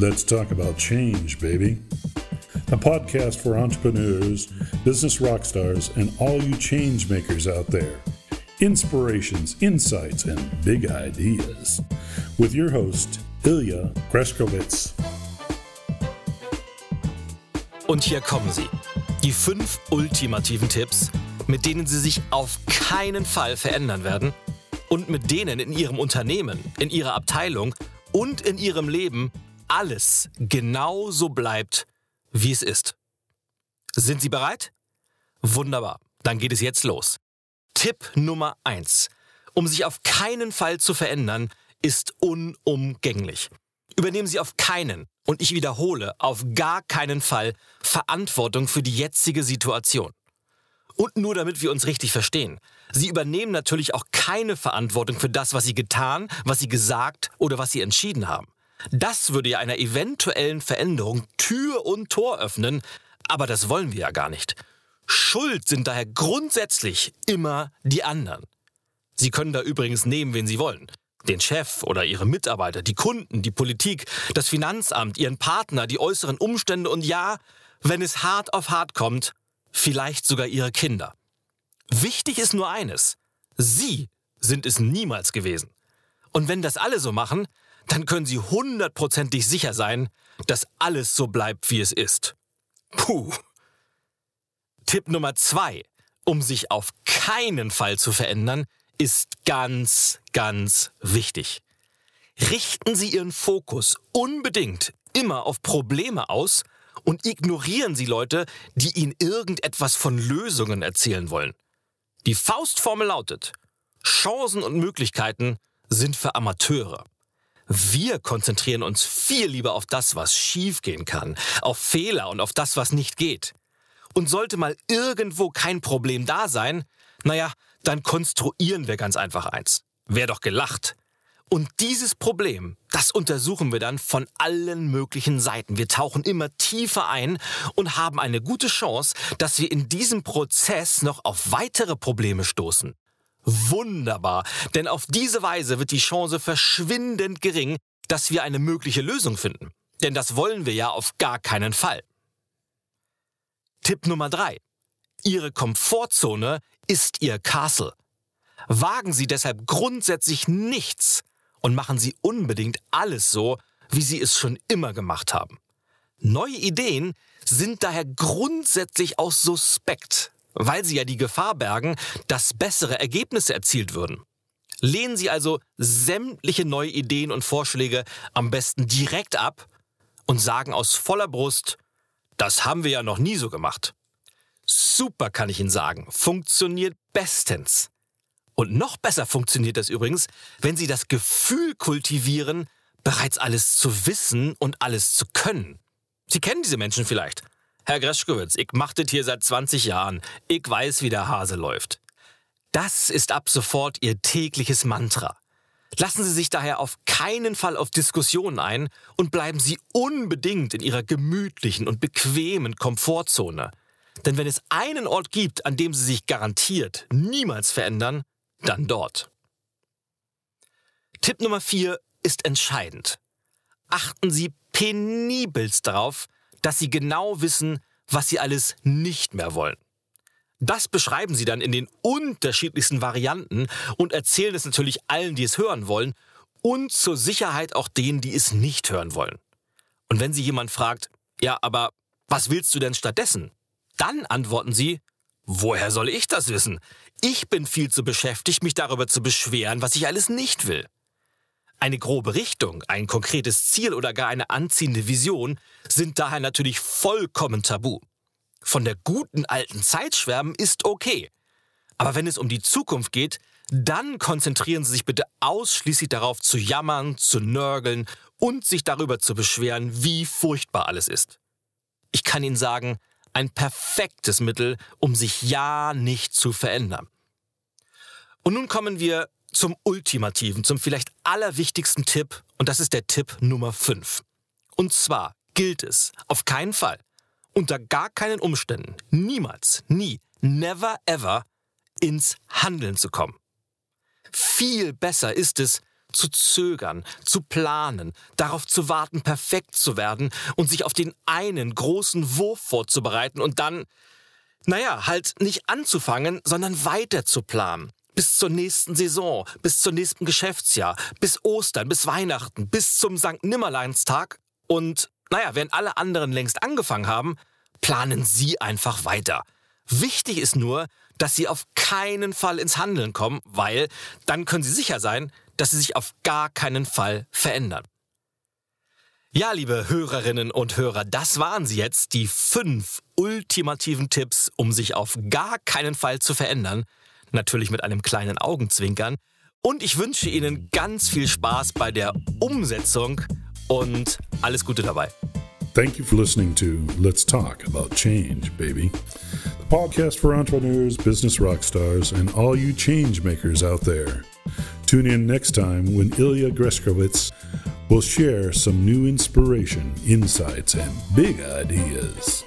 Let's talk about change, baby. A podcast for entrepreneurs, business rock stars, and all you change makers out there. Inspirations, insights, and big ideas. With your host, Ilya Greskowitz. Und hier kommen sie. Die fünf ultimativen Tipps, mit denen Sie sich auf keinen Fall verändern werden und mit denen in Ihrem Unternehmen, in Ihrer Abteilung und in Ihrem Leben alles genau so bleibt, wie es ist. Sind Sie bereit? Wunderbar, dann geht es jetzt los. Tipp Nummer eins: Um sich auf keinen Fall zu verändern, ist unumgänglich. Übernehmen Sie auf keinen, und ich wiederhole, auf gar keinen Fall Verantwortung für die jetzige Situation. Und nur damit wir uns richtig verstehen, Sie übernehmen natürlich auch keine Verantwortung für das, was Sie getan, was Sie gesagt oder was Sie entschieden haben. Das würde ja einer eventuellen Veränderung Tür und Tor öffnen, aber das wollen wir ja gar nicht. Schuld sind daher grundsätzlich immer die anderen. Sie können da übrigens nehmen, wen Sie wollen. Den Chef oder Ihre Mitarbeiter, die Kunden, die Politik, das Finanzamt, Ihren Partner, die äußeren Umstände und ja, wenn es hart auf hart kommt, vielleicht sogar Ihre Kinder. Wichtig ist nur eines. Sie sind es niemals gewesen. Und wenn das alle so machen, dann können Sie hundertprozentig sicher sein, dass alles so bleibt, wie es ist. Puh. Tipp Nummer zwei, um sich auf keinen Fall zu verändern, ist ganz, ganz wichtig. Richten Sie Ihren Fokus unbedingt immer auf Probleme aus und ignorieren Sie Leute, die Ihnen irgendetwas von Lösungen erzählen wollen. Die Faustformel lautet, Chancen und Möglichkeiten sind für Amateure. Wir konzentrieren uns viel lieber auf das, was schiefgehen kann, auf Fehler und auf das, was nicht geht. Und sollte mal irgendwo kein Problem da sein, naja, dann konstruieren wir ganz einfach eins. Wär doch gelacht. Und dieses Problem, das untersuchen wir dann von allen möglichen Seiten. Wir tauchen immer tiefer ein und haben eine gute Chance, dass wir in diesem Prozess noch auf weitere Probleme stoßen. Wunderbar, denn auf diese Weise wird die Chance verschwindend gering, dass wir eine mögliche Lösung finden. Denn das wollen wir ja auf gar keinen Fall. Tipp Nummer drei: Ihre Komfortzone ist Ihr Castle. Wagen Sie deshalb grundsätzlich nichts und machen Sie unbedingt alles so, wie Sie es schon immer gemacht haben. Neue Ideen sind daher grundsätzlich auch suspekt weil sie ja die Gefahr bergen, dass bessere Ergebnisse erzielt würden. Lehnen Sie also sämtliche neue Ideen und Vorschläge am besten direkt ab und sagen aus voller Brust, das haben wir ja noch nie so gemacht. Super kann ich Ihnen sagen, funktioniert bestens. Und noch besser funktioniert das übrigens, wenn Sie das Gefühl kultivieren, bereits alles zu wissen und alles zu können. Sie kennen diese Menschen vielleicht. Herr Greschkowitz, ich mach das hier seit 20 Jahren. Ich weiß, wie der Hase läuft. Das ist ab sofort Ihr tägliches Mantra. Lassen Sie sich daher auf keinen Fall auf Diskussionen ein und bleiben Sie unbedingt in Ihrer gemütlichen und bequemen Komfortzone. Denn wenn es einen Ort gibt, an dem Sie sich garantiert niemals verändern, dann dort. Tipp Nummer 4 ist entscheidend. Achten Sie penibelst darauf, dass sie genau wissen, was sie alles nicht mehr wollen. Das beschreiben sie dann in den unterschiedlichsten Varianten und erzählen es natürlich allen, die es hören wollen und zur Sicherheit auch denen, die es nicht hören wollen. Und wenn sie jemand fragt, ja, aber was willst du denn stattdessen? Dann antworten sie, woher soll ich das wissen? Ich bin viel zu beschäftigt, mich darüber zu beschweren, was ich alles nicht will. Eine grobe Richtung, ein konkretes Ziel oder gar eine anziehende Vision sind daher natürlich vollkommen tabu. Von der guten alten Zeit schwärmen ist okay. Aber wenn es um die Zukunft geht, dann konzentrieren Sie sich bitte ausschließlich darauf zu jammern, zu nörgeln und sich darüber zu beschweren, wie furchtbar alles ist. Ich kann Ihnen sagen, ein perfektes Mittel, um sich ja nicht zu verändern. Und nun kommen wir zum ultimativen, zum vielleicht allerwichtigsten Tipp und das ist der Tipp Nummer 5. Und zwar gilt es auf keinen Fall, unter gar keinen Umständen, niemals, nie, never ever ins Handeln zu kommen. Viel besser ist es, zu zögern, zu planen, darauf zu warten, perfekt zu werden und sich auf den einen großen Wurf vorzubereiten und dann, naja, halt nicht anzufangen, sondern weiter zu planen. Bis zur nächsten Saison, bis zum nächsten Geschäftsjahr, bis Ostern, bis Weihnachten, bis zum St. Nimmerleinstag und, naja, während alle anderen längst angefangen haben, planen Sie einfach weiter. Wichtig ist nur, dass Sie auf keinen Fall ins Handeln kommen, weil dann können Sie sicher sein, dass Sie sich auf gar keinen Fall verändern. Ja, liebe Hörerinnen und Hörer, das waren sie jetzt, die fünf ultimativen Tipps, um sich auf gar keinen Fall zu verändern. Natürlich mit einem kleinen Augenzwinkern. Und ich wünsche Ihnen ganz viel Spaß bei der Umsetzung und alles Gute dabei. Thank you for listening to Let's Talk About Change, baby. The podcast for entrepreneurs, business rock stars, and all you change makers out there. Tune in next time when Ilya Greskowitz will share some new inspiration, insights, and big ideas.